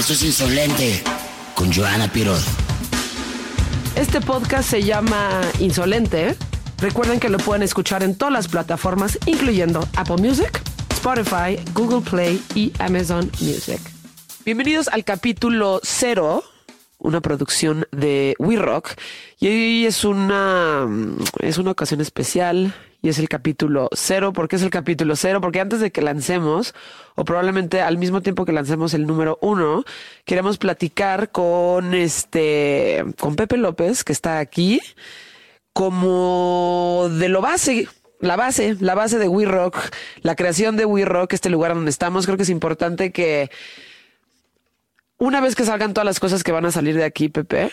Esto es Insolente con Joana Pirot. Este podcast se llama Insolente. Recuerden que lo pueden escuchar en todas las plataformas, incluyendo Apple Music, Spotify, Google Play y Amazon Music. Bienvenidos al capítulo cero, una producción de We Rock. Y hoy es una, es una ocasión especial y es el capítulo cero. ¿Por qué es el capítulo cero? Porque antes de que lancemos, o probablemente al mismo tiempo que lancemos el número uno, queremos platicar con este, con Pepe López, que está aquí, como de lo base. La base, la base de We Rock, la creación de We Rock, este lugar donde estamos, creo que es importante que una vez que salgan todas las cosas que van a salir de aquí, Pepe,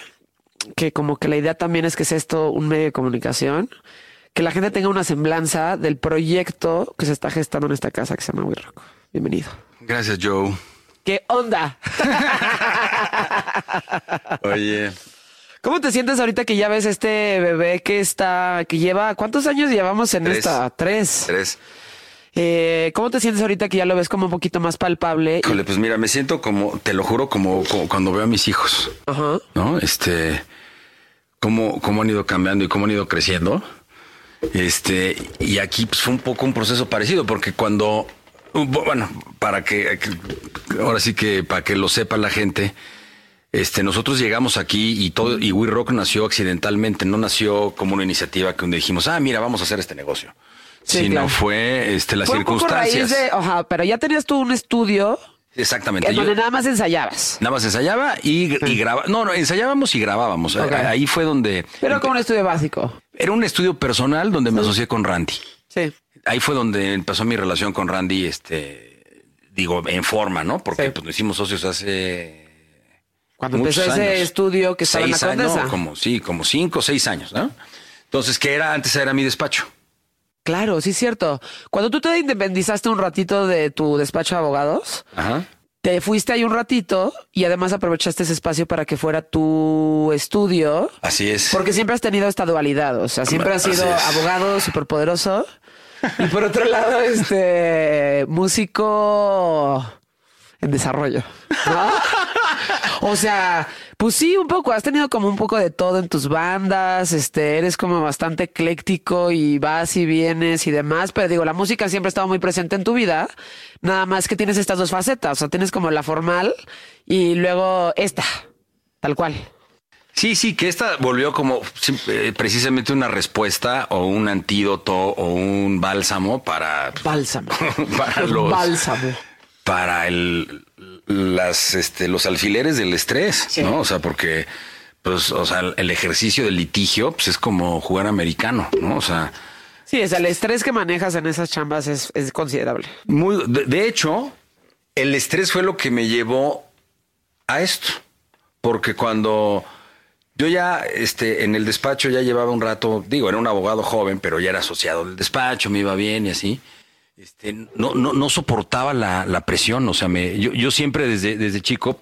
que como que la idea también es que sea esto un medio de comunicación, que la gente tenga una semblanza del proyecto que se está gestando en esta casa que se llama We Rock. Bienvenido. Gracias, Joe. ¿Qué onda? Oye, ¿Cómo te sientes ahorita que ya ves este bebé que está, que lleva, ¿cuántos años llevamos en Tres. esta? Tres. tres. Eh, ¿Cómo te sientes ahorita que ya lo ves como un poquito más palpable? Híjole, pues mira, me siento como, te lo juro, como, como cuando veo a mis hijos, Ajá. ¿no? Este, cómo, cómo han ido cambiando y cómo han ido creciendo. Este, y aquí pues, fue un poco un proceso parecido, porque cuando, bueno, para que, ahora sí que para que lo sepa la gente, este, nosotros llegamos aquí y todo, y We Rock nació accidentalmente, no nació como una iniciativa que dijimos, ah, mira, vamos a hacer este negocio. Sí, sino claro. fue este, las Fue un poco raíz circunstancias. de, ajá, pero ya tenías tú un estudio Exactamente. en donde nada más ensayabas. Nada más ensayaba y, y grababa. No, no, ensayábamos y grabábamos. Ahí fue donde. Pero como un estudio básico. Era un estudio personal donde me asocié con Randy. Sí. Ahí fue donde empezó mi relación con Randy, este, digo, en forma, ¿no? Porque Sí. pues nos hicimos socios hace Cuando empezó ese años. estudio que estaba en la Seis años, no, como, sí, como cinco o seis años, ¿no? Entonces, que era? Antes era mi despacho. Claro, sí es cierto. Cuando tú te independizaste un ratito de tu despacho de abogados, Ajá. te fuiste ahí un ratito y además aprovechaste ese espacio para que fuera tu estudio. Así es. Porque siempre has tenido esta dualidad, o sea, siempre has sido abogado superpoderoso y por otro lado, este músico en desarrollo. ¿no? O sea, pues sí, un poco, has tenido como un poco de todo en tus bandas, este, eres como bastante ecléctico y vas y vienes y demás, pero digo, la música siempre ha estado muy presente en tu vida, nada más que tienes estas dos facetas, o sea, tienes como la formal y luego esta, tal cual. Sí, sí, que esta volvió como eh, precisamente una respuesta o un antídoto o un bálsamo para, Bálsamo. para los Bálsamo. para el las este los alfileres del estrés, ¿no? O sea, porque pues o sea, el ejercicio del litigio pues es como jugar americano, ¿no? O sea, Sí, es el estrés que manejas en esas chambas es, es considerable. muy de, de hecho, el estrés fue lo que me llevó a esto, porque cuando yo ya este en el despacho ya llevaba un rato, digo, era un abogado joven, pero ya era asociado del despacho, me iba bien y así. Este, no, no, no soportaba la, la presión, o sea, me, yo, yo siempre desde, desde chico,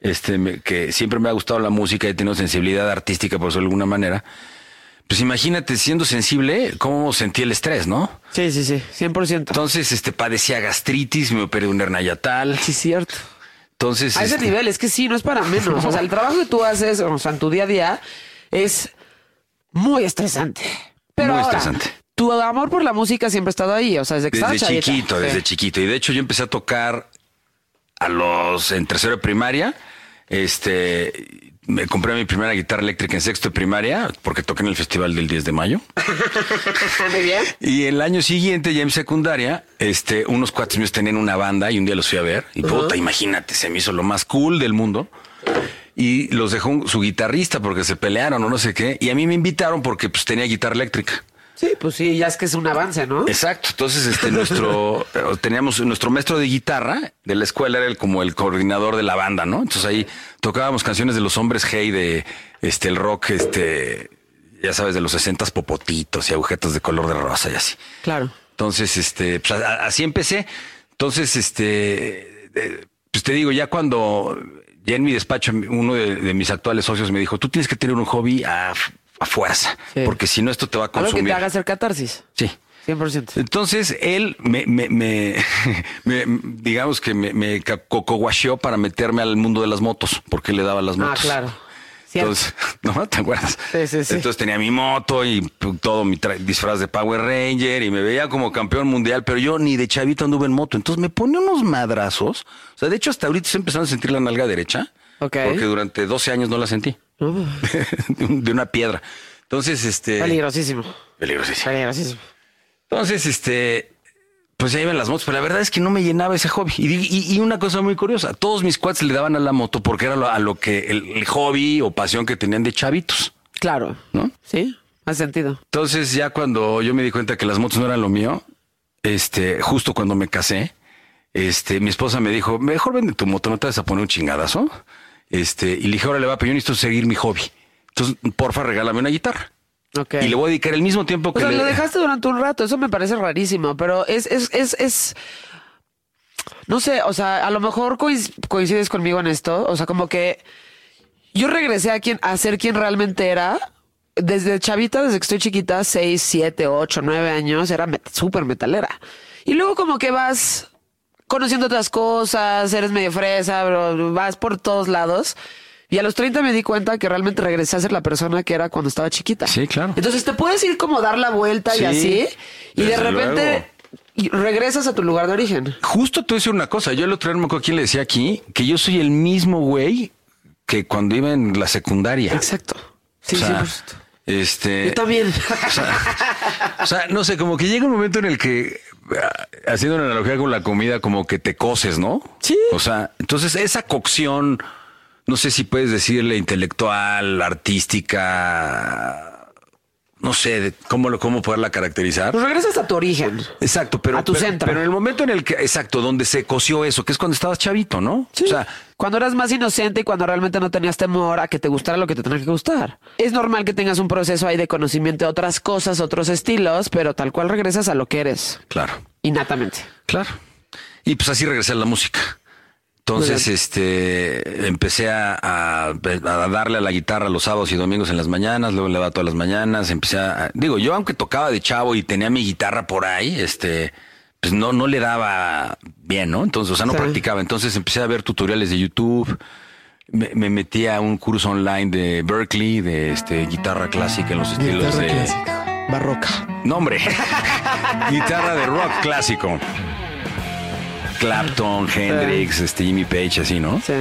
este, me- que siempre me ha gustado la música, he tenido sensibilidad artística por eso de alguna manera. Pues imagínate, siendo sensible, cómo sentí el estrés, ¿no? Sí, sí, sí, 100%. Entonces, este, padecía gastritis, me operé de un hernia yatal. Sí, cierto. Entonces, A ese este, nivel, es que sí, no es para menos. O sea, el trabajo que tú haces, o sea, en tu día a día, es muy estresante. Pero Muy ahora, estresante. Tu amor por la música siempre ha estado ahí, o sea, desde que desde chiquito, Sí. desde chiquito. Y de hecho, yo empecé a tocar a los, en tercero de primaria, este, me compré mi primera guitarra eléctrica en sexto de primaria, porque toqué en el festival del 10 de mayo. Muy bien. Y el año siguiente, ya en secundaria, este, unos cuates míos tenían una banda y un día los fui a ver. Y puta, imagínate, se me hizo lo más cool del mundo. Y los dejó su guitarrista porque se pelearon o no sé qué. Y a mí me invitaron porque pues tenía guitarra eléctrica. Sí, pues sí, ya es que es un avance, ¿no? Exacto. Entonces, este, nuestro, eh, teníamos nuestro maestro de guitarra de la escuela era el, como el coordinador de la banda, ¿no? Entonces ahí tocábamos canciones de los hombres hey de este, el rock, este, ya sabes, de los sesentas popotitos y agujetas de color de rosa y así. Claro. Entonces, este, pues, a- así empecé. Entonces, este, eh, pues te digo, ya cuando ya en mi despacho, uno de, de mis actuales socios me dijo, tú tienes que tener un hobby a, a fuerza, Sí. porque si no esto te va a Algo que consumir. te haga hacer catarsis. Sí. 100%. Entonces él me, me, me- me- digamos que me, me cocoguacheó para meterme al mundo de las motos, porque le daba las Ah, motos. claro. Cierto. Entonces, ¿no? ¿Te acuerdas? Sí, sí, sí. Entonces tenía mi moto y todo mi disfraz de Power Ranger y me veía como campeón mundial, pero yo ni de chavito anduve en moto. Entonces me pone unos madrazos. O sea, de hecho, hasta ahorita estoy empezando a sentir la nalga derecha. Porque durante 12 años no la sentí. Uh, de una piedra. Entonces, este. peligrosísimo. Peligrosísimo. Peligrosísimo. Entonces, este, pues ya iban las motos, pero la verdad es que no me llenaba ese hobby. Y, di- y- y una cosa muy curiosa, todos mis cuates le daban a la moto porque era lo- a lo que el, el hobby o pasión que tenían de chavitos, Claro. ¿no? Sí, hace sentido. Entonces ya cuando yo me di cuenta que las motos no eran lo mío, este, justo cuando me casé, este, mi esposa me dijo, mejor vende tu moto, no te vas a poner un chingadazo. Este, y le dije, ahora le va, pero yo necesito seguir mi hobby. Entonces, porfa, regálame una guitarra. Ok. Y le voy a dedicar el mismo tiempo O que sea, le... lo dejaste durante un rato, eso me parece rarísimo, pero es, es, es, es, no sé, o sea, a lo mejor coinc- coincides conmigo en esto, o sea, como que yo regresé a, quien, a ser quien realmente era. Desde chavita, desde que estoy chiquita, 6, 7, 8, 9 años, era met- súper metalera. Y luego como que vas conociendo otras cosas, eres medio fresa, bro, vas por todos lados. Y a los 30 me di cuenta que realmente regresé a ser la persona que era cuando estaba chiquita. Sí, claro. Entonces te puedes ir como dar la vuelta Sí, y así, y de repente luego. y regresas a tu lugar de origen. Justo te voy a decir una cosa. Yo el otro día no me acuerdo quién le decía aquí que yo soy el mismo güey que cuando iba en la secundaria. Exacto. Sí, O sea, sí, por supuesto. Este. Yo también. O sea, o sea, no sé, como que llega un momento en el que, haciendo una analogía con la comida, como que te coces, ¿no? Sí. O sea, entonces esa cocción, no sé si puedes decirle intelectual, artística, no sé cómo, lo- cómo poderla caracterizar. Pues regresas a tu origen. Exacto, pero, A tu pero- centro. pero en el momento en el que, exacto, donde se coció eso, que es cuando estabas chavito, ¿no? Sí. O sea, cuando eras más inocente y cuando realmente no tenías temor a que te gustara lo que te tenía que gustar. Es normal que tengas un proceso ahí de conocimiento de otras cosas, otros estilos, pero tal cual regresas a lo que eres, claro. innatamente. Claro. Y pues así regresé a la música. Entonces, este, empecé a, a- a darle a la guitarra los sábados y domingos en las mañanas, luego le daba todas las mañanas, empecé a, digo, yo aunque tocaba de chavo y tenía mi guitarra por ahí, este, pues no, no le daba bien, ¿no? Entonces, o sea, no Sí. practicaba. Entonces empecé a ver tutoriales de YouTube, me, me metí a un curso online de Berkeley, de este, guitarra clásica en los estilos de... Barroca. No, hombre. Guitarra de rock clásico. Clapton, Hendrix, este, Jimmy Page, así, ¿no? Sí.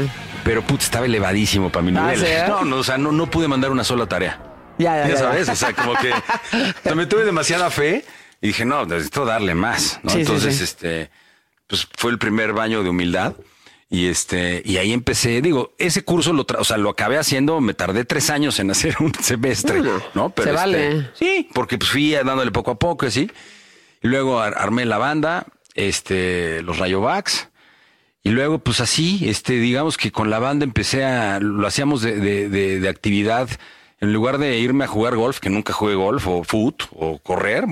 Pero putz, estaba elevadísimo para mi Ah, nivel. ¿sí, eh? No, no, o sea, no, no pude mandar una sola tarea. Ya, ya, Ya sabes, ya. o sea, como que o sea, me tuve demasiada fe y dije, no, necesito darle más, ¿no? Sí, sí, Entonces, sí. este, pues fue el primer baño de humildad. Y este, y ahí empecé, digo, ese curso lo, tra- o sea, lo acabé haciendo, me tardé tres años en hacer un semestre, ¿no? se este, vale. Sí, porque pues fui dándole poco a poco, así. Y luego ar- armé la banda, este, los Rayovacs. Y luego, pues así, este, digamos que con la banda empecé a, lo hacíamos de, de, de, de actividad, en lugar de irme a jugar golf, que nunca jugué golf, o foot, o correr,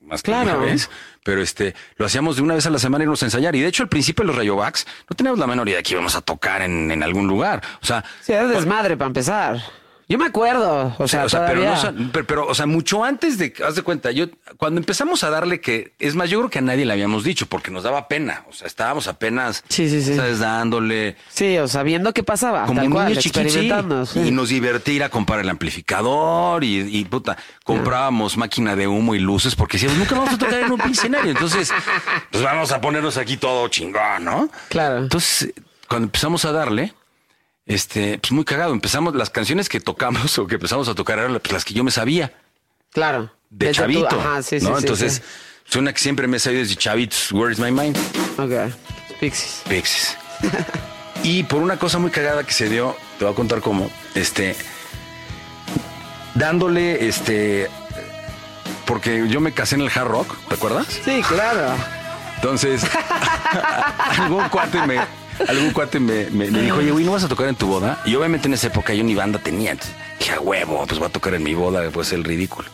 más que Claro. una vez, pero este, lo hacíamos de una vez a la semana irnos a ensayar. Y de hecho, al principio los Rayovacs, no teníamos la menor idea de que íbamos a tocar en, en algún lugar. O sea, Sí, era desmadre para empezar. Yo me acuerdo. O sea, o sea, pero, no, pero, pero, o sea, mucho antes de, haz de cuenta, yo, cuando empezamos a darle que, es más, yo creo que a nadie le habíamos dicho, porque nos daba pena, o sea, estábamos apenas, Sí, sí, sí. ¿sabes? Dándole, Sí, o sea, viendo qué pasaba. como cual, experimentando. sí. y nos divertir a comprar el amplificador y, y, puta, comprábamos máquina de humo y luces porque decíamos, nunca vamos a tocar en un escenario, entonces, pues vamos a ponernos aquí todo chingón, ¿no? Claro. Entonces, cuando empezamos a darle, este, pues muy cagado, empezamos, las canciones que tocamos o que empezamos a tocar eran pues, las que yo me sabía Claro. de Desde tu- chavito. Ajá, sí, sí, ¿no? sí, Entonces, sí. suena que siempre me he sabido desde chavitos, Where is my mind? Ok. Pixies. Pixies. y por una cosa muy cagada que se dio, te voy a contar cómo, este, dándole, este, porque yo me casé en el hard rock, ¿te acuerdas? Sí, claro. Entonces, algún cuate me, algún cuate me, me- me dijo, oye, güey, ¿no vas a tocar en tu boda? Y obviamente en esa época yo ni banda tenía. Entonces, dije, a huevo, pues voy a tocar en mi boda, pues el ridículo.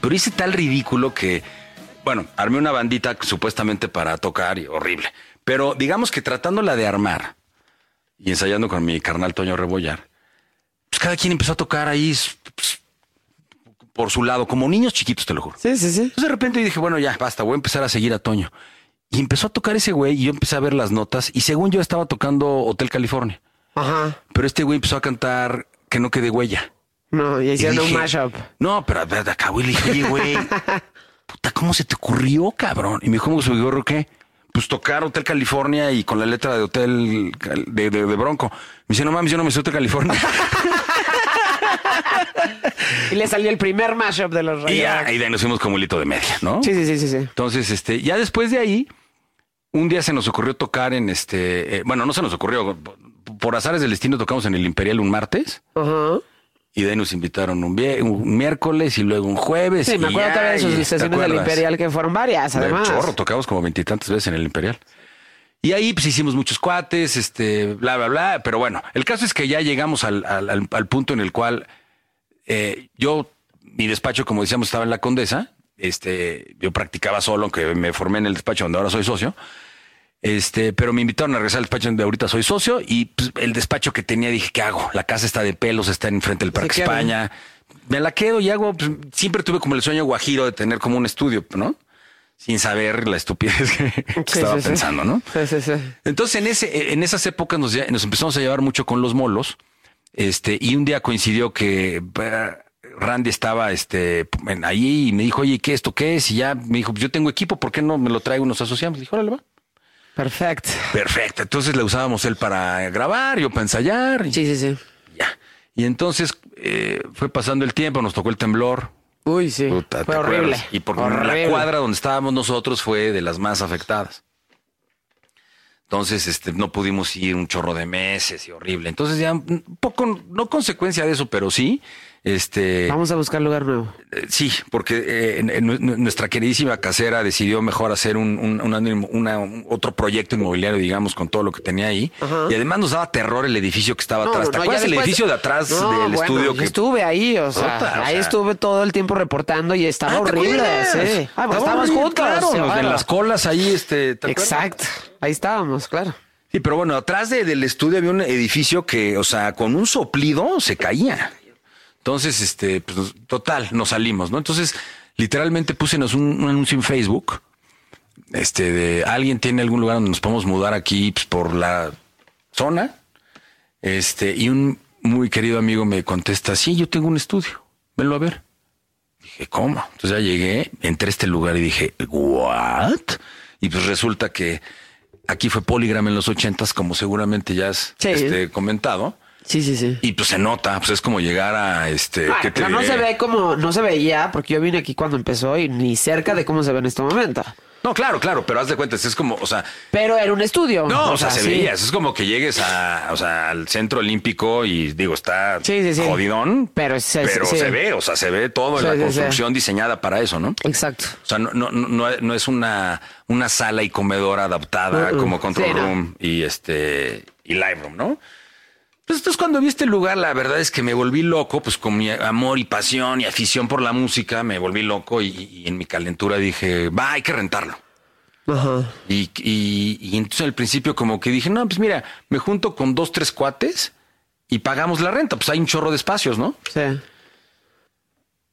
Pero hice tal ridículo que, bueno, armé una bandita supuestamente para tocar y horrible. Pero digamos que tratándola de armar y ensayando con mi carnal Toño Rebollar, pues cada quien empezó a tocar ahí pues, por su lado, como niños chiquitos, te lo juro. Sí, sí, sí. Entonces de repente dije, bueno, ya, basta, voy a empezar a seguir a Toño. Y empezó a tocar ese güey y yo empecé a ver las notas y según yo estaba tocando Hotel California. Ajá. Pero este güey empezó a cantar Que no quede huella. No, y Y hicieron un mashup. No, pero de acá, güey, le dije, oye, güey, puta, ¿cómo se te ocurrió, cabrón? Y me dijo, ¿cómo se me ocurrió qué? Pues tocar Hotel California y con la letra de Hotel de, de- de Bronco. Me dice, no mames, yo no me sé Hotel California. Y le salió el primer mashup de los y ya, Rayos. y de ahí nos fuimos como hilito de media, ¿no? Sí, sí, sí, sí, sí. Entonces, este, ya después de ahí, un día se nos ocurrió tocar en este, eh, bueno, no se nos ocurrió, por azares del destino tocamos en el Imperial un martes Ajá. y de ahí nos invitaron un, un miércoles y luego un jueves. Sí, me acuerdo ya, todavía de sus ¿te sesiones del? Imperial que fueron varias, De además. chorro, tocamos como veintitantas veces en el Imperial. Y ahí pues hicimos muchos cuates, este, bla, bla, bla. Pero bueno, el caso es que ya llegamos al, al- punto en el cual eh, yo, mi despacho, como decíamos, estaba en la Condesa. Este, yo practicaba solo, aunque me formé en el despacho donde ahora soy socio. Este, pero me invitaron a regresar al despacho donde ahorita soy socio y pues, el despacho que tenía dije, ¿qué hago? La casa está de pelos, está enfrente del Parque. España. Me la quedo y hago, pues, siempre tuve como el sueño guajiro de tener como un estudio, ¿no? Sin saber la estupidez que, Sí, estaba sí, pensando, ¿no? Sí, sí, sí. Entonces, en ese, en esas épocas nos, empezamos a llevar mucho con los molos. Este, y un día coincidió que eh, Randy estaba este, ahí y me dijo, oye, ¿qué esto qué es? Y ya me dijo, yo tengo equipo, ¿por qué no me lo traigo y nos asociamos? Le dije, órale, va. Perfecto. Perfecto. Entonces le usábamos él para grabar, yo para ensayar. Y Sí, sí, sí. ya. Y entonces eh, fue pasando el tiempo, nos tocó el temblor. Uy, sí. Puta, ¿te Fue horrible. acuerdas? Y porque Horrible. la cuadra donde estábamos nosotros fue de las más afectadas. Entonces, este, no pudimos ir un chorro de meses y horrible. Entonces, ya un poco, no consecuencia de eso, pero sí, este, Vamos a buscar lugar nuevo. eh, sí, porque eh, en- en nu- nuestra queridísima casera decidió mejor hacer un, un- una- una- un otro proyecto inmobiliario, digamos, con todo lo que tenía ahí. Ajá. Y además nos daba terror el edificio que estaba No, atrás. ¿Te no, acuerdas el después- edificio de atrás No, del bueno, estudio? que estuve ahí, o sea, o ahí sea. estuve todo el tiempo reportando y estaba Ah, ¿te horrible, sí. Ah, pues Estaba estábamos juntos. Claro, claro. las colas ahí, este. Exacto. Ahí estábamos, claro. Sí, pero bueno, atrás de- del estudio había un edificio que, o sea, con un soplido se caía. Entonces, este, pues, total, nos salimos, ¿no? Entonces, literalmente púsenos un, un anuncio en Facebook. Este, de alguien tiene algún lugar donde nos podemos mudar aquí pues, por la zona. Este, y un muy querido amigo me contesta, sí, yo tengo un estudio, venlo a ver. Dije, ¿cómo? Entonces ya llegué, entré a este lugar y dije, ¿what? Y pues resulta que aquí fue Polygram en los ochentas, como seguramente ya has Sí. este, comentado. Sí, sí, sí. Y pues se nota, pues es como llegar a este. ¿qué te pero no se ve como, no se veía, porque yo vine aquí cuando empezó y ni cerca de cómo se ve en este momento. No, claro, claro, pero haz de cuenta, es como, o sea, Pero era un estudio. no, o, sea, se sí. veía, es como que llegues a, o sea, al centro olímpico y digo, está Sí, sí, sí. jodidón, Pero se ve, o sea, se ve todo en la construcción diseñada para eso, ¿no? Exacto. O sea, no, no, no, no es una, una sala y comedor adaptada Mm, mm. como Control no. Room y este y Live Room, ¿no? Pues entonces cuando vi este lugar, la verdad es que me volví loco, pues con mi amor y pasión y afición por la música, me volví loco y, y en mi calentura dije, va, hay que rentarlo. Ajá. Y, y, y entonces al principio como que dije, no, pues mira, me junto con dos, tres cuates y pagamos la renta, pues hay un chorro de espacios, ¿no? Sí.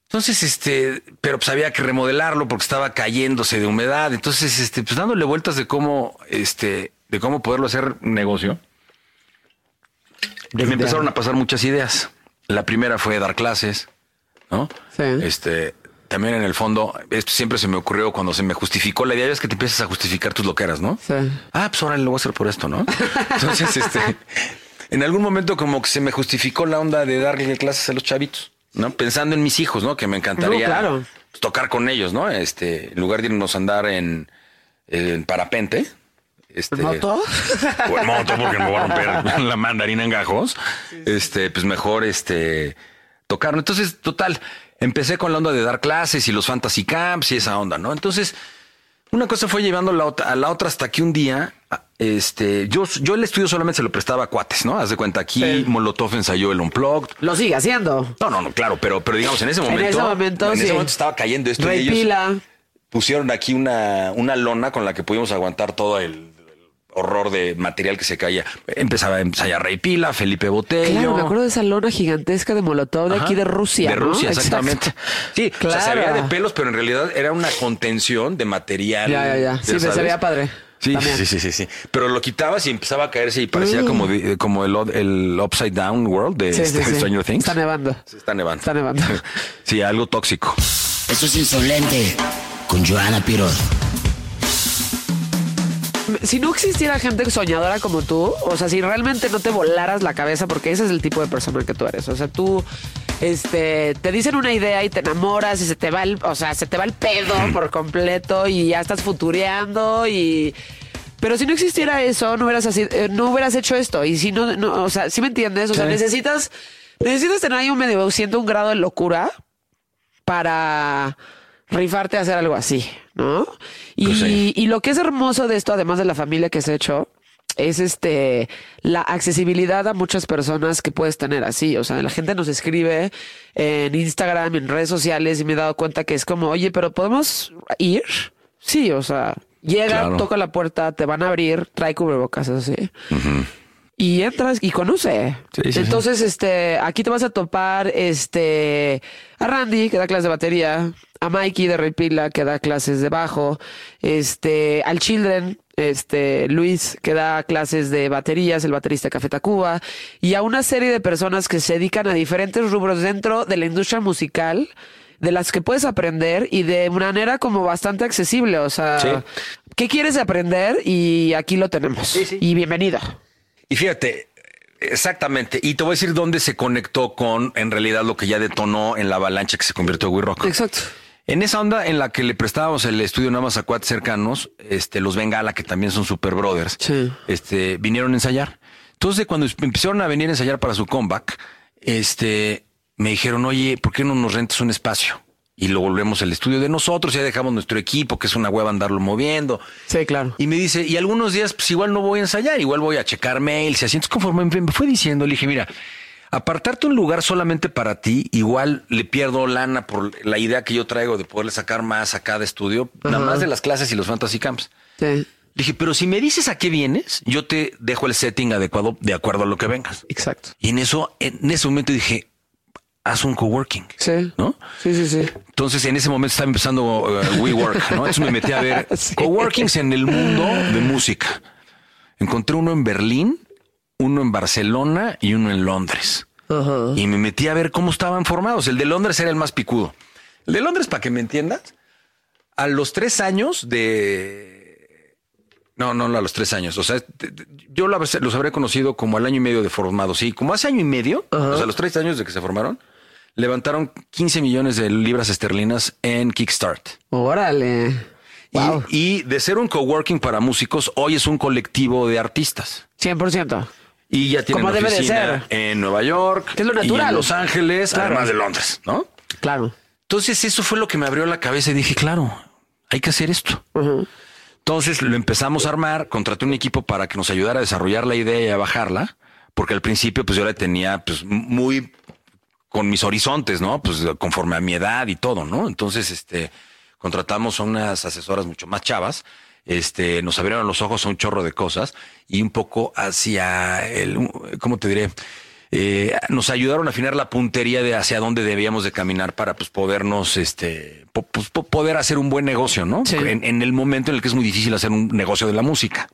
Entonces, este, pero pues había que remodelarlo porque estaba cayéndose de humedad. Entonces, este, pues dándole vueltas de cómo, este, de cómo poderlo hacer negocio. Y me empezaron a pasar muchas ideas. La primera fue dar clases, ¿no? Sí. Este, también en el fondo, esto siempre se me ocurrió cuando se me justificó la idea, es que te empiezas a justificar tus loqueras, ¿no? Sí. Ah, pues ahora lo voy a hacer por esto, ¿no? Entonces, este, en algún momento como que se me justificó la onda de darle clases a los chavitos, ¿no? Pensando en mis hijos, ¿no? Que me encantaría No, claro. tocar con ellos, ¿no? Este, en lugar de irnos a andar en, en parapente. Este, ¿Moto? o en moto porque me voy a romper la mandarina en gajos. Este, pues mejor este tocar. Entonces, total, empecé con la onda de dar clases y los fantasy camps y esa onda, ¿no? Entonces, una cosa fue llevando la otra, a la otra hasta que un día, este, yo, yo el estudio solamente se lo prestaba a cuates, ¿no? Haz de cuenta aquí, Sí. Molotov ensayó el Unplugged. Lo sigue haciendo. No, no, no, claro, pero, pero digamos, en ese momento. ese momento, en ese momento estaba cayendo esto. y ellos pusieron aquí una, una lona con la que pudimos aguantar todo el, horror de material que se caía. Empezaba a ensayar Rey Pila, Felipe Botello. Claro, me acuerdo de esa lona gigantesca de Molotov de Ajá. aquí de Rusia. De ¿no? Rusia, Exacto. exactamente. Sí, o sea, se Claro. veía de pelos, pero en realidad era una contención de material. Ya, ya, ya. Sí, me- se veía padre. Sí, También. sí, sí, sí, sí. Pero lo quitabas y empezaba a caerse y parecía Uh. como, como el, el Upside Down World de Sí, este, sí. Stranger Things. Está nevando. Sí, está nevando. Está nevando. sí, algo tóxico. Eso es insolente con Joana Pirot. Si no existiera gente soñadora como tú, o sea, si realmente no te volaras la cabeza, porque ese es el tipo de persona que tú eres. O sea, tú este, te dicen una idea y te enamoras y se te va el, o sea, se te va el pedo por completo y ya estás futureando y. Pero si no existiera eso, no hubieras así, eh, no hubieras hecho esto. Y si no, no, o sea, ¿sí me entiendes? O sea, necesitas, necesitas tener ahí un medio, siento un grado de locura para rifarte a hacer algo así, ¿no? Y, Pues sí. y lo que es hermoso de esto, además de la familia que se ha hecho, es este la accesibilidad a muchas personas que puedes tener así. O sea, la gente nos escribe en Instagram, en redes sociales, y me he dado cuenta que es como, oye, pero ¿podemos ir? Sí, o sea, llega, Claro. toca la puerta, te van a abrir, trae cubrebocas así. Y entras y conoce. Sí, sí, sí. Entonces, este, aquí te vas a topar, este, a Randy, que da clases de batería, a Mikey de Repila, que da clases de bajo, este, al Children, este, Luis, que da clases de baterías, el baterista de Café Tacuba, y a una serie de personas que se dedican a diferentes rubros dentro de la industria musical, de las que puedes aprender y de manera como bastante accesible. O sea. ¿qué quieres aprender? Y aquí lo tenemos. sí. Y bienvenido. Y fíjate, exactamente. Y te voy a decir dónde se conectó con, en realidad, lo que ya detonó en la avalancha que se convirtió en We Rock. Exacto. En esa onda en la que le prestábamos el estudio nada más a cuates cercanos, este, los Bengala, que también son super brothers, Sí. este, vinieron a ensayar. Entonces, cuando empezaron a venir a ensayar para su comeback, este, me dijeron, oye, ¿por qué no nos rentas un espacio? Y lo volvemos al estudio de nosotros, ya dejamos nuestro equipo, que es una hueva andarlo moviendo. Sí, claro. Y me dice, y algunos días, pues igual no voy a ensayar, igual voy a checar mails y así. Entonces, conforme me fue diciendo, le dije, mira, apartarte un lugar solamente para ti, igual le pierdo lana por la idea que yo traigo de poderle sacar más a cada estudio, nada más de las clases y los fantasy camps. Sí. Le dije, pero si me dices a qué vienes, yo te dejo el setting adecuado de acuerdo a lo que vengas. Exacto. Y en eso, en ese momento dije, haz un coworking. Sí. ¿No? Sí, sí, sí. Entonces en ese momento estaba empezando uh, WeWork, ¿no? Entonces me metí a ver Sí. coworkings en el mundo de música. Encontré uno en Berlín, uno en Barcelona y uno en Londres. Y me metí a ver cómo estaban formados. El de Londres era el más picudo. El de Londres, para que me entiendas, a los tres años de... No, no, no, a los tres años. O sea, yo los habré conocido como al año y medio de formados. Sí, como hace año y medio, o sea, a los tres años de que se formaron, levantaron 15 millones de libras esterlinas en Kickstart. Órale. Y- Wow. Y, de ser un coworking para músicos, hoy es un colectivo de artistas. 100%. Y ya tienen Como debe de oficina ser. en Nueva York, es lo y natural. en Los Ángeles, Claro. además de Londres, ¿no? Claro. Entonces eso fue lo que me abrió la cabeza y dije, claro, hay que hacer esto. Entonces lo empezamos a armar, contraté un equipo para que nos ayudara a desarrollar la idea y a bajarla, porque al principio pues yo la tenía pues muy con mis horizontes, ¿no? Pues conforme a mi edad y todo, ¿no? Entonces, este, contratamos a unas asesoras mucho más chavas, este, nos abrieron los ojos a un chorro de cosas y un poco hacia el, ¿cómo te diré? Eh, nos ayudaron a afinar la puntería de hacia dónde debíamos de caminar para pues podernos, este, po- pues, po- poder hacer un buen negocio, ¿no? Sí. En, en el momento en el que es muy difícil hacer un negocio de la música.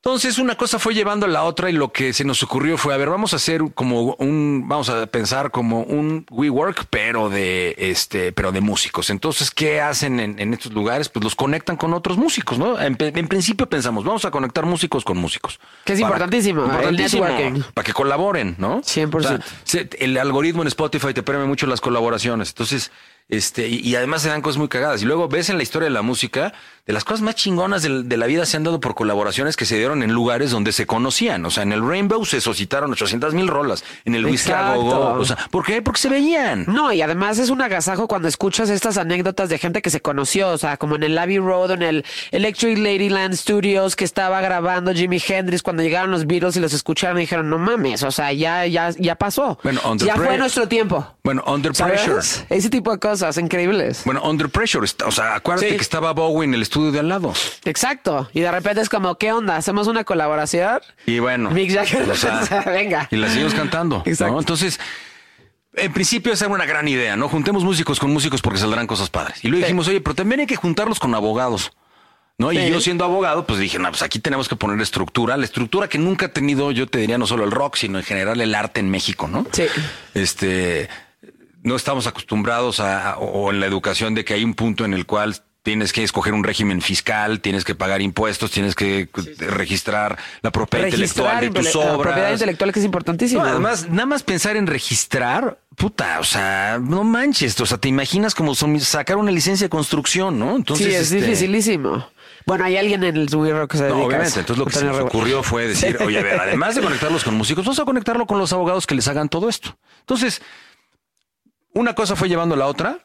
Entonces una cosa fue llevando a la otra y lo que se nos ocurrió fue, a ver, vamos a hacer como un, vamos a pensar como un WeWork, pero de este, pero de músicos. Entonces, ¿qué hacen en, en estos lugares? Pues los conectan con otros músicos, ¿no? En, principio pensamos, vamos a conectar músicos con músicos. Que es Para- importantísimo, el importantísimo. Para que colaboren, ¿no? 100%. O sea, el algoritmo en Spotify te premia mucho las colaboraciones. Entonces, este, y, y además se dan cosas muy cagadas. Y luego ves en la historia de la música, de las cosas más chingonas de, la vida se han dado por colaboraciones que se dieron en lugares donde se conocían. O sea, en el Rainbow se suscitaron 800 mil rolas. En el. Exacto. O sea, ¿por qué? Porque se veían. No, y además es un agasajo cuando escuchas estas anécdotas de gente que se conoció, o sea, como en el Abbey Road, en el Electric Ladyland Studios que estaba grabando Jimi Hendrix cuando llegaron los Beatles y los escucharon y dijeron, no mames, o sea, ya, ya, ya pasó. Bueno, Under ya fue nuestro tiempo. Bueno, Under ¿Sabes? Pressure. Ese tipo de cosas cosas increíbles. Bueno, Under Pressure, o sea, acuérdate Sí. que estaba Bowie en el estudio de al lado. Exacto. Y de repente es como, ¿qué onda? ¿Hacemos una colaboración? Y bueno, Mick Jagger, o sea, o sea, venga. Y la seguimos cantando. Exacto. ¿no? Entonces, en principio esa era una gran idea, ¿no? Juntemos músicos con músicos porque saldrán cosas padres. Y luego Sí. dijimos, oye, pero también hay que juntarlos con abogados. ¿No? Sí. Y yo siendo abogado, pues dije, no, pues aquí tenemos que poner estructura, la estructura que nunca ha tenido, yo te diría, no solo el rock, sino en general el arte en México, ¿no? Sí. Este, no estamos acostumbrados a, a- o en la educación de que hay un punto en el cual tienes que escoger un régimen fiscal, tienes que pagar impuestos, tienes que registrar la propiedad intelectual de tus intele- la obras. propiedad intelectual que es importantísimo. No, además, nada más pensar en registrar, puta, o sea, no manches, o sea, te imaginas como son- sacar una licencia de construcción, ¿no? Entonces, sí, es este, dificilísimo. Bueno, hay alguien en el Rock que se dedica No, obviamente. Entonces lo que se nos ocurrió fue decir, oye, a ver, además de conectarlos con músicos, vamos a conectarlo con los abogados que les hagan todo esto. Entonces, una cosa fue llevando a la otra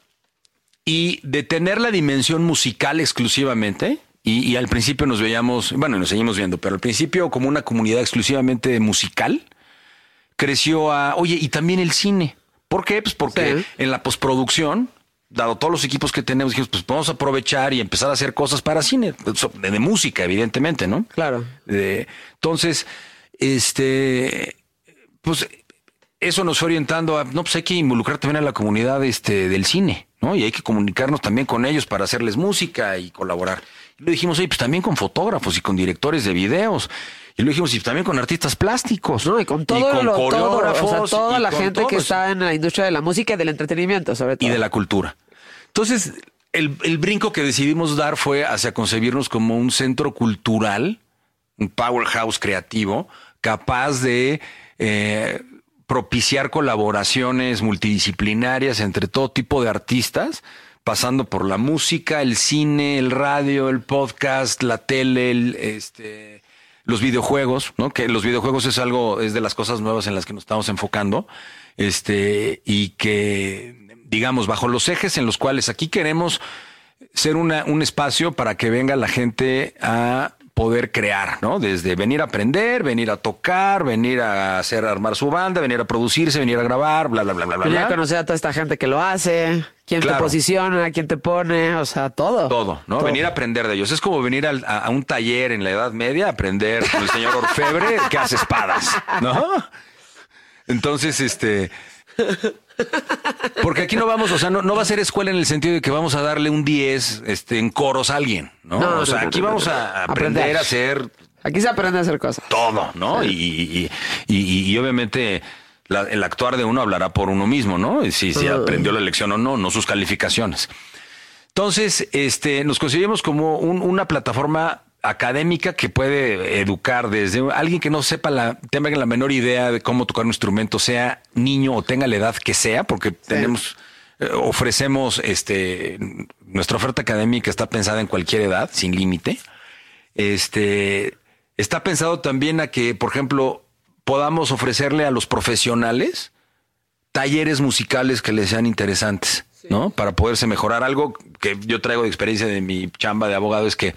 y de tener la dimensión musical exclusivamente. Y, y al principio nos veíamos, bueno, nos seguimos viendo, pero al principio como una comunidad exclusivamente musical, creció a, oye, y también el cine. ¿Por qué? Pues porque Sí. en la postproducción, dado todos los equipos que tenemos, dijimos, pues vamos a aprovechar y empezar a hacer cosas para cine, de, de música, evidentemente, ¿no? Claro. Entonces, este, pues eso nos fue orientando a, no, pues hay que involucrar también a la comunidad este, del cine, ¿no? Y hay que comunicarnos también con ellos para hacerles música y colaborar. Y lo dijimos, oye, pues también con fotógrafos y con directores de videos. Y lo dijimos, y también con artistas plásticos. No, y con todo con lo, todo, o sea, coreógrafos, toda y la gente que está en la industria de la música y del entretenimiento, sobre todo. y de la cultura. Entonces, el, el brinco que decidimos dar fue hacia concebirnos como un centro cultural, un powerhouse creativo, capaz de eh, propiciar colaboraciones multidisciplinarias entre todo tipo de artistas, pasando por la música, el cine, el radio, el podcast, la tele, el, este, los videojuegos, ¿no? Que los videojuegos es algo, es de las cosas nuevas en las que nos estamos enfocando, este, y que, digamos, bajo los ejes en los cuales aquí queremos ser un espacio para que venga la gente a poder crear, ¿no? Desde venir a aprender, venir a tocar, venir a hacer, armar su banda, venir a producirse, venir a grabar, bla, bla, bla, bla, bla. Venir a bla. conocer a toda esta gente que lo hace, quién te posiciona, quién te pone, o sea, todo. Todo, ¿no? Venir a aprender de ellos. Es como venir al- a, a un taller en la Edad Media a aprender con el señor Orfebre que hace espadas, ¿no? Entonces, este. Porque aquí no vamos, o sea, no, no va a ser escuela en el sentido de que vamos a darle un 10 este, en coros a alguien, ¿no? No, o sea, aquí vamos a aprender Aprender. a hacer Aquí se aprende a hacer cosas. todo, ¿no? Y, y, y- y- y obviamente la- el actuar de uno hablará por uno mismo, ¿no? Y Si, si aprendió la lección o no, no sus calificaciones. Entonces, este, nos conseguimos como un- una plataforma académica que puede educar desde alguien que no sepa la, tenga la menor idea de cómo tocar un instrumento, sea niño o tenga la edad que sea, porque tenemos, eh, ofrecemos, este, nuestra oferta académica está pensada en cualquier edad, sin límite. Este está pensado también a que, por ejemplo, podamos ofrecerle a los profesionales talleres musicales que les sean interesantes, ¿no? Para poderse mejorar. Algo que yo traigo de experiencia de mi chamba de abogado es que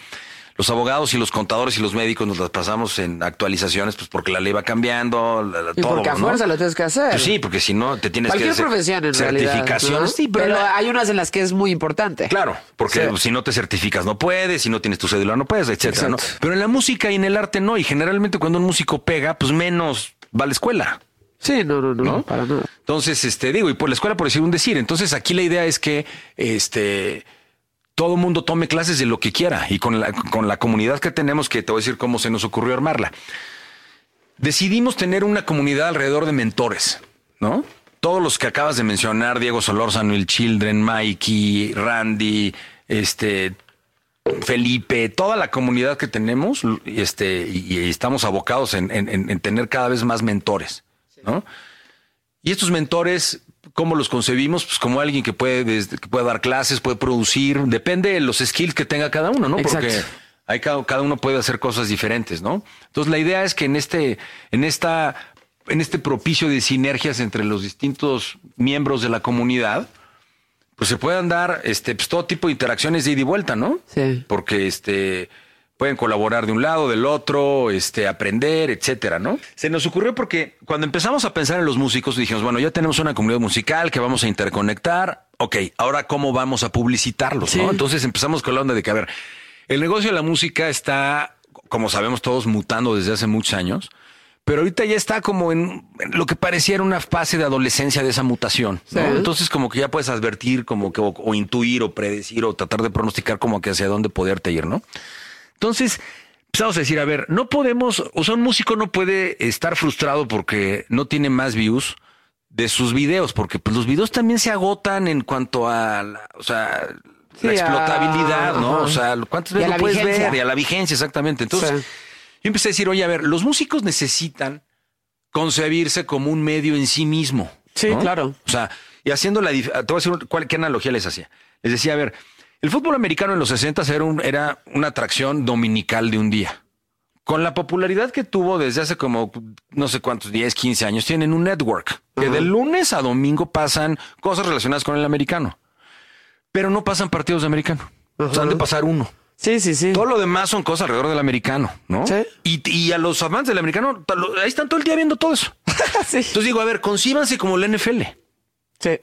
los abogados y los contadores y los médicos nos las pasamos en actualizaciones, pues porque la ley va cambiando, la- la- Y todo, porque a ¿no? fuerza lo tienes que hacer. Pues sí, porque si no te tienes Cualquier que hacer profesión en realidad. certificaciones. ¿no? Sí, pero, pero la- hay unas en las que es muy importante. Claro, porque Sí. si no te certificas no puedes, si no tienes tu cédula no puedes, etcétera, ¿no? Pero en la música y en el arte no, y generalmente cuando un músico pega, pues menos va a la escuela. Sí, no, no, no, ¿No? para nada. Entonces, este, digo, y por la escuela por decir un decir. Entonces, aquí la idea es que este todo el mundo tome clases de lo que quiera y con la, con la comunidad que tenemos, que te voy a decir cómo se nos ocurrió armarla. Decidimos tener una comunidad alrededor de mentores, ¿no? Todos los que acabas de mencionar, Diego Solórzano, el Children, Mikey, Randy, este, Felipe, toda la comunidad que tenemos, este, y, y estamos abocados en, en- en- en tener cada vez más mentores, ¿no? Y estos mentores, ¿cómo los concebimos? Pues como alguien que puede, que puede dar clases, puede producir, depende de los skills que tenga cada uno, ¿no? Exacto. Porque hay cada, cada uno puede hacer cosas diferentes, ¿no? Entonces la idea es que en este, en esta, en este propicio de sinergias entre los distintos miembros de la comunidad, pues se puedan dar este, pues, todo tipo de interacciones de ida y vuelta, ¿no? Sí. Porque este pueden colaborar de un lado, del otro, este, aprender, etcétera, ¿no? Se nos ocurrió porque cuando empezamos a pensar en los músicos, dijimos, bueno, ya tenemos una comunidad musical que vamos a interconectar. ok, ahora cómo vamos a publicitarlos, Sí. ¿no? Entonces empezamos con la onda de que, a ver, el negocio de la música está, como sabemos todos, mutando desde hace muchos años, pero ahorita ya está como en, lo que pareciera una fase de adolescencia de esa mutación, ¿no? Sí. Entonces como que ya puedes advertir, como que, o, o intuir, o predecir, o tratar de pronosticar como que hacia dónde poderte ir, ¿no? Entonces, empezamos a decir, a ver, no podemos, o sea, un músico no puede estar frustrado porque no tiene más views de sus videos, porque pues, los videos también se agotan en cuanto a, la, o sea, Sí, la a- explotabilidad, ¿no? ajá. O sea, cuántas veces lo puedes vigencia. ver y a la vigencia, exactamente. Entonces, Sí. yo empecé a decir, oye, a ver, los músicos necesitan concebirse como un medio en sí mismo. Sí, ¿no? claro. O sea, y haciendo la... Te voy a decir cuál, qué analogía les hacía. Les decía, a ver, el fútbol americano en los 60 era, un- era una atracción dominical de un día. Con la popularidad que tuvo desde hace como no sé cuántos, 10, 15 años, tienen un network que de lunes a domingo pasan cosas relacionadas con el americano. Pero no pasan partidos de americano. O sea, han de pasar uno. Sí, sí, sí. Todo lo demás son cosas alrededor del americano, ¿no? Sí. Y, y a los amantes del americano, ahí están todo el día viendo todo eso. sí. Entonces digo, a ver, concíbanse como la NFL. Sí.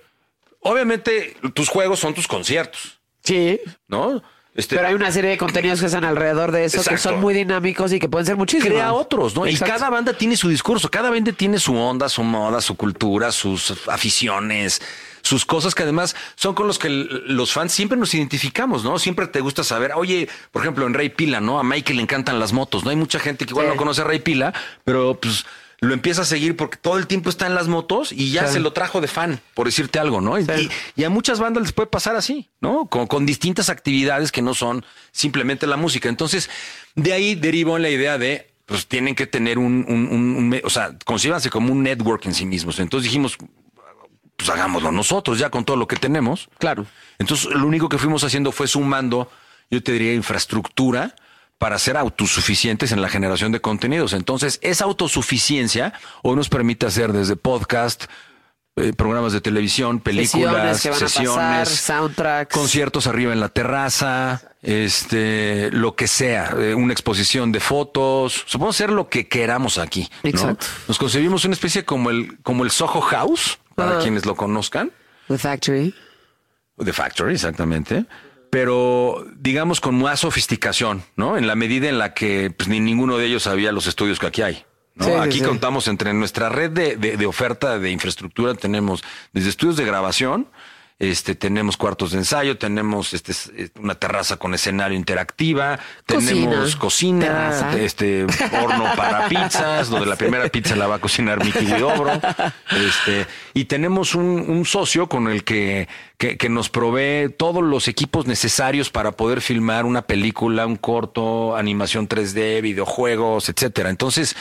Obviamente, tus juegos son tus conciertos, Sí. ¿no? Este, Pero hay una serie de contenidos que están alrededor de eso que son muy dinámicos y que pueden ser muchísimos. crea otros, ¿no? Exacto. Y cada banda tiene su discurso, cada banda tiene su onda, su moda, su cultura, sus aficiones, sus cosas que además son con los que los fans siempre nos identificamos, ¿no? Siempre te gusta saber, oye, por ejemplo, en Rey Pila, ¿no? A Michael le encantan las motos, ¿no? Hay mucha gente que igual Sí. no conoce a Rey Pila, pero pues lo empieza a seguir porque todo el tiempo está en las motos y ya Sí. se lo trajo de fan, por decirte algo, ¿no? Y- Sí. Y, y a muchas bandas les puede pasar así, ¿no? Con, con distintas actividades que no son simplemente la música. Entonces, de ahí derivó en la idea de, pues tienen que tener un, un, un- un o sea, concíbanse como un network en sí mismos. Entonces dijimos, pues hagámoslo nosotros ya con todo lo que tenemos. Claro. Entonces, lo único que fuimos haciendo fue sumando, yo te diría, infraestructura para ser autosuficientes en la generación de contenidos. Entonces, esa autosuficiencia hoy nos permite hacer desde podcast, eh, programas de televisión, películas, Sesiones pasar, soundtracks. conciertos arriba en la terraza, este, lo que sea, eh, una exposición de fotos, podemos hacer lo que queramos aquí. ¿no? Exacto. Nos concebimos una especie como el, como el Soho House, para quienes lo conozcan. The Factory. The Factory, exactamente. Pero digamos con más sofisticación, ¿no? En la medida en la que pues, ni ninguno de ellos sabía los estudios que aquí hay. ¿no? Sí, sí, aquí sí. contamos entre nuestra red de, de- de oferta de infraestructura, tenemos desde estudios de grabación, este, tenemos cuartos de ensayo, tenemos este, s- una terraza con escenario interactiva, tenemos cocina, terraza. este, horno para pizzas, donde la primera pizza la va a cocinar Mickey Guidobro. Este, y tenemos un, un socio con el que, que, que nos provee todos los equipos necesarios para poder filmar una película, un corto, animación 3D, videojuegos, etcétera. Entonces,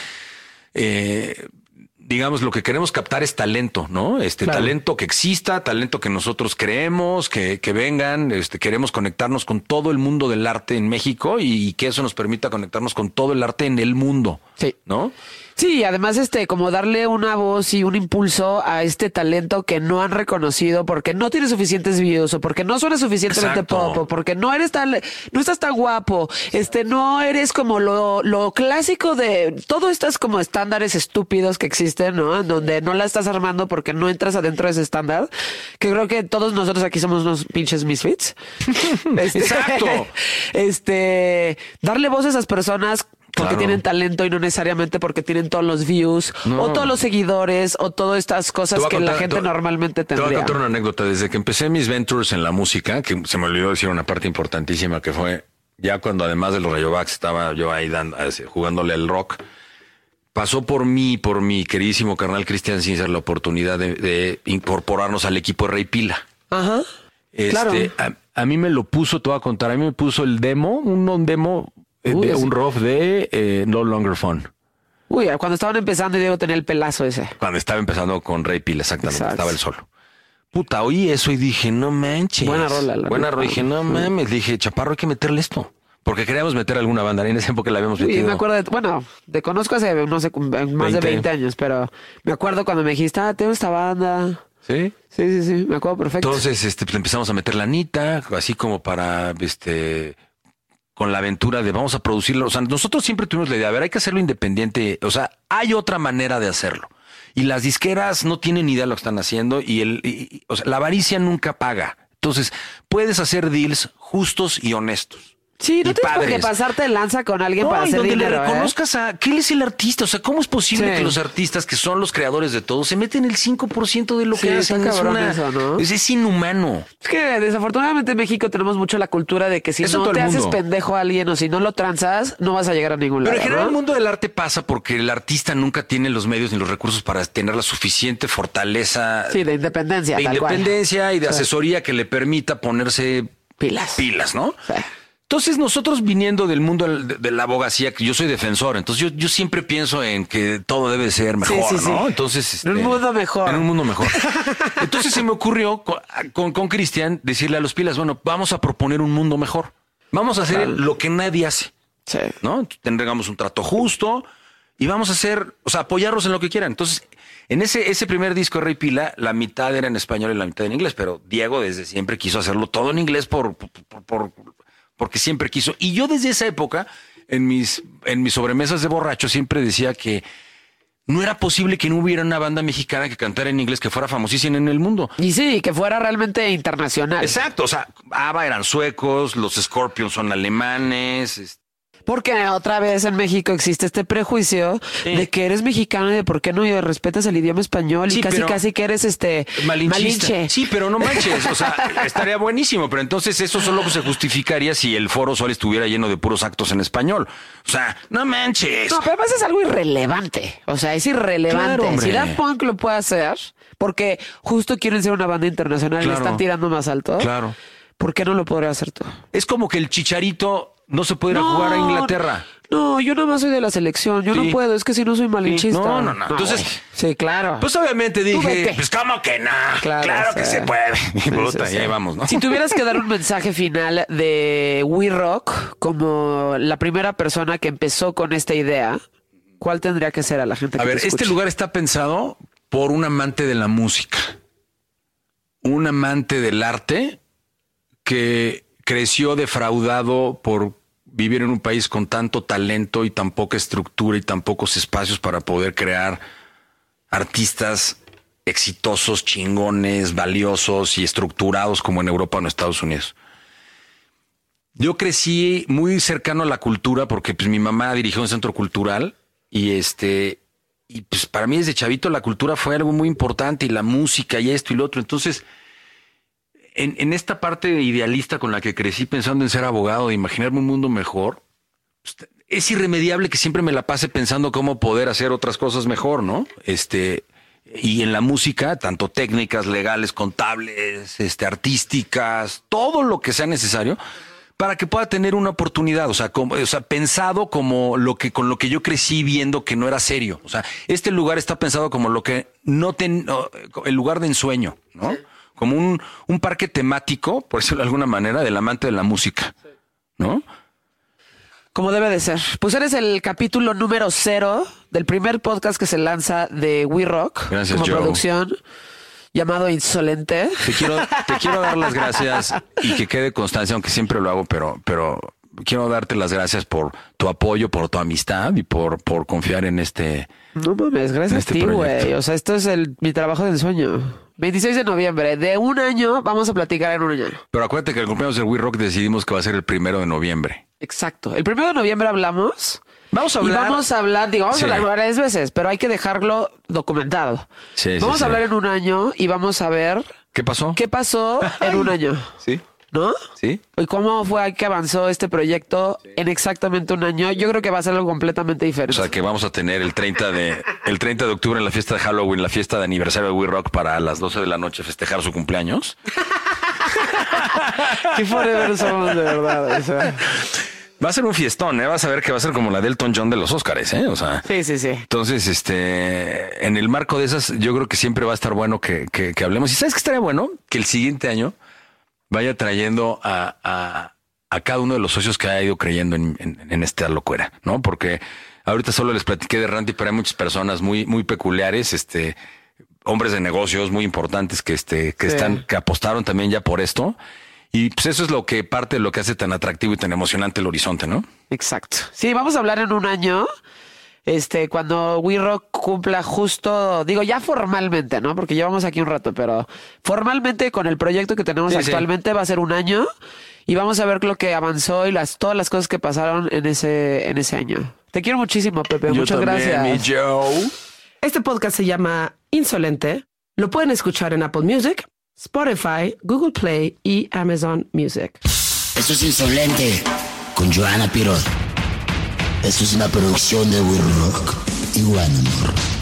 eh, digamos, lo que queremos captar es talento, ¿no? Este Claro. talento que exista, talento que nosotros creemos, que, que vengan, este, queremos conectarnos con todo el mundo del arte en México y, que eso nos permita conectarnos con todo el arte en el mundo. Sí. ¿No? Sí, además, este, como darle una voz y un impulso a este talento que no han reconocido porque no tiene suficientes views o porque no suena suficientemente Exacto. pop o porque no eres tan, no estás tan guapo, este, no eres como lo, lo clásico de todo estas como estándares estúpidos que existen, ¿no? En donde no la estás armando porque no entras adentro de ese estándar, que creo que todos nosotros aquí somos unos pinches misfits. Este, Exacto. Este, darle voz a esas personas porque Claro. tienen talento y no necesariamente porque tienen todos los views No. o todos los seguidores o todas estas cosas que la gente te normalmente Te voy a tendría. contar una anécdota. Desde que empecé mis ventures en la música, que se me olvidó decir una parte importantísima que fue ya cuando además de los Rayovacs estaba yo ahí dando, así, jugándole al rock. Pasó por mí, por mi queridísimo carnal Cristian Cincer, la oportunidad de, de incorporarnos al equipo de Rey Pila. Ajá. Este, Claro. a, a mí me lo puso, te voy a contar, a mí me puso el demo, un, un demo, eh, Uy, de, un rough de eh, No Longer Fun. Uy, cuando estaban empezando Diego tenía el pelazo ese. Cuando estaba empezando con Rey Pila, exactamente, Exacto. estaba él solo. Puta, oí eso y dije, no manches. Buena rola, la Buena rola. Dije, no mames. Dije, Chaparro, hay que meterle esto. Porque queríamos meter alguna banda. En esa época la habíamos Y metido. me acuerdo de, bueno, te conozco hace, no sé, más 20. de 20 años, pero me acuerdo cuando me dijiste, ah, tengo esta banda. ¿Sí? Sí, sí, sí, me acuerdo perfecto. Entonces, este, pues, empezamos a meter la anita, así como para, este, con la aventura de vamos a producirlo. O sea, nosotros siempre tuvimos la idea, a ver, hay que hacerlo independiente. O sea, hay otra manera de hacerlo. Y las disqueras no tienen idea de lo que están haciendo y, el, y- la avaricia nunca paga. Entonces, puedes hacer deals justos y honestos. Sí, no tienes por qué pasarte lanza con alguien No, para y hacer donde dinero. le ¿eh? reconozcas a qué es el artista. O sea, ¿cómo es posible Sí. que los artistas, que son los creadores de todo, se meten el 5% de lo Sí, que hacen? Es, una- eso, ¿no? es, es inhumano. Es que desafortunadamente en México tenemos mucho la cultura de que si Eso no te haces pendejo a alguien o si no lo transas, no vas a llegar a ningún Pero lado. en general ¿no? el mundo del arte pasa porque el artista nunca tiene los medios ni los recursos para tener la suficiente fortaleza Sí, de independencia. de tal cual. independencia y de Sí. asesoría que le permita ponerse Pilas. pilas, ¿no? Entonces nosotros viniendo del mundo de, la abogacía, que yo soy defensor, entonces yo, yo siempre pienso en que todo debe ser mejor, Sí, sí, sí. ¿no? Entonces En un este, mundo mejor. En un mundo mejor. Entonces se me ocurrió con- con con Cristian decirle a los pilas, bueno, vamos a proponer un mundo mejor. Vamos a hacer lo que nadie hace. Sí. ¿no? Tendremos un trato justo y vamos a hacer, o sea, apoyarlos en lo que quieran. Entonces, en ese, ese primer disco de Rey Pila, la mitad era en español y la mitad en inglés, pero Diego desde siempre quiso hacerlo todo en inglés por, por- por- por- porque siempre quiso. Y yo desde esa época, en mis, en mis sobremesas de borracho, siempre decía que no era posible que no hubiera una banda mexicana que cantara en inglés que fuera famosísima en el mundo. Y sí, que fuera realmente internacional. Exacto, o sea, ABBA eran suecos, los Scorpions son alemanes, este, Porque otra vez en México existe este prejuicio Sí. de que eres mexicano y de por qué no respetas el idioma español Sí, y casi casi que eres este malinche. Sí, pero no manches. O sea, estaría buenísimo. Pero entonces eso solo se justificaría si el foro Sol estuviera lleno de puros actos en español. O sea, no manches. No, pero además es algo irrelevante. O sea, es irrelevante. Claro, si Daft Punk lo puede hacer, porque justo quieren ser una banda internacional y le están tirando más alto. Claro. ¿Por qué no lo podría hacer tú? Es como que el chicharito no se puede ir a jugar a Inglaterra. No, yo nada más soy de la selección. Yo Sí. no puedo, es que si no soy malinchista. No, no, no. Entonces- sí, claro. Pues obviamente dije, pues cómo que no. Claro, Claro, que se puede. Y Sí, puta, vamos, ¿no? Si tuvieras que dar un mensaje final de We Rock como la primera persona que empezó con esta idea, ¿cuál tendría que ser a la gente que A ver, te este lugar está pensado por un amante de la música, un amante del arte que creció defraudado por vivir en un país con tanto talento y tan poca estructura y tan pocos espacios para poder crear artistas exitosos, chingones, valiosos y estructurados como en Europa o en Estados Unidos. Yo crecí muy cercano a la cultura porque pues mi mamá dirigió un centro cultural y este y pues para mí desde chavito la cultura fue algo muy importante y la música y esto y lo otro. Entonces, en, en esta parte idealista con la que crecí pensando en ser abogado, de imaginarme un mundo mejor, pues, es irremediable que siempre me la pase pensando cómo poder hacer otras cosas mejor, ¿no? Este, y en la música, tanto técnicas, legales, contables, este, artísticas, todo lo que sea necesario para que pueda tener una oportunidad, o sea, como, o sea, pensado como lo que con lo que yo crecí viendo que no era serio. O sea, este lugar está pensado como lo que no ten, el lugar de ensueño, ¿no? Como un, un parque temático, por decirlo de alguna manera, del amante de la música, ¿no? Como debe de ser. Pues eres el capítulo número cero del primer podcast que se lanza de We Rock Gracias, como Joe. producción llamado Insolente. Te quiero, te quiero dar las gracias y que quede constancia, aunque siempre lo hago, pero, pero quiero darte las gracias por tu apoyo, por tu amistad y por, por confiar en este. No mames, gracias Este a ti, proyecto. güey. O sea, esto es el, mi trabajo de ensueño. 26 de noviembre, de un año, vamos a platicar en un año. Pero acuérdate que el cumpleaños del We Rock decidimos que va a ser el primero de noviembre. Exacto. El primero de noviembre hablamos. Vamos a Y hablar. vamos a hablar, digo, vamos Sí. a hablar varias veces, pero hay que dejarlo documentado. Sí, sí, vamos sí. a hablar en un año y vamos a ver ¿Qué pasó? qué pasó en un año, Sí, ¿no? sí. Y cómo fue que avanzó este proyecto en exactamente un año. Yo creo que va a ser algo completamente O diferente. sea que vamos a tener el 30 de el 30 de octubre en la fiesta de Halloween, la fiesta de aniversario de We Rock para las 12 de la noche festejar su cumpleaños. Qué forever somos, de verdad. o sea. Va a ser un fiestón, ¿eh? Vas a ver que va a ser como la del Elton John de los Óscares, ¿eh? O sea, Sí, sí, sí. Entonces, este, en el marco de esas, yo creo que siempre va a estar bueno que, que- que hablemos. Y sabes que estaría bueno que el siguiente año vaya trayendo a, a- a cada uno de los socios que ha ido creyendo en, en- en esta locura, ¿no? Porque ahorita solo les platiqué de Randy, pero hay muchas personas muy, muy peculiares, este, hombres de negocios muy importantes que, este, que Sí. están, que apostaron también ya por esto. Y pues eso es lo que parte de lo que hace tan atractivo y tan emocionante el horizonte, ¿no? Exacto. Sí, vamos a hablar en un año este, cuando We Rock cumpla justo, digo, ya formalmente, ¿no? Porque llevamos aquí un rato, pero formalmente con el proyecto que tenemos Sí, sí. actualmente va a ser un año y vamos a ver lo que avanzó y las, todas las cosas que pasaron en ese, en ese año. Te quiero muchísimo, Pepe. Muchas gracias. Joe. Este podcast se llama Insolente. Lo pueden escuchar en Apple Music, Spotify, Google Play y Amazon Music. Esto es Insolente con Joana Pirot. Esto es una producción de We Rock y One.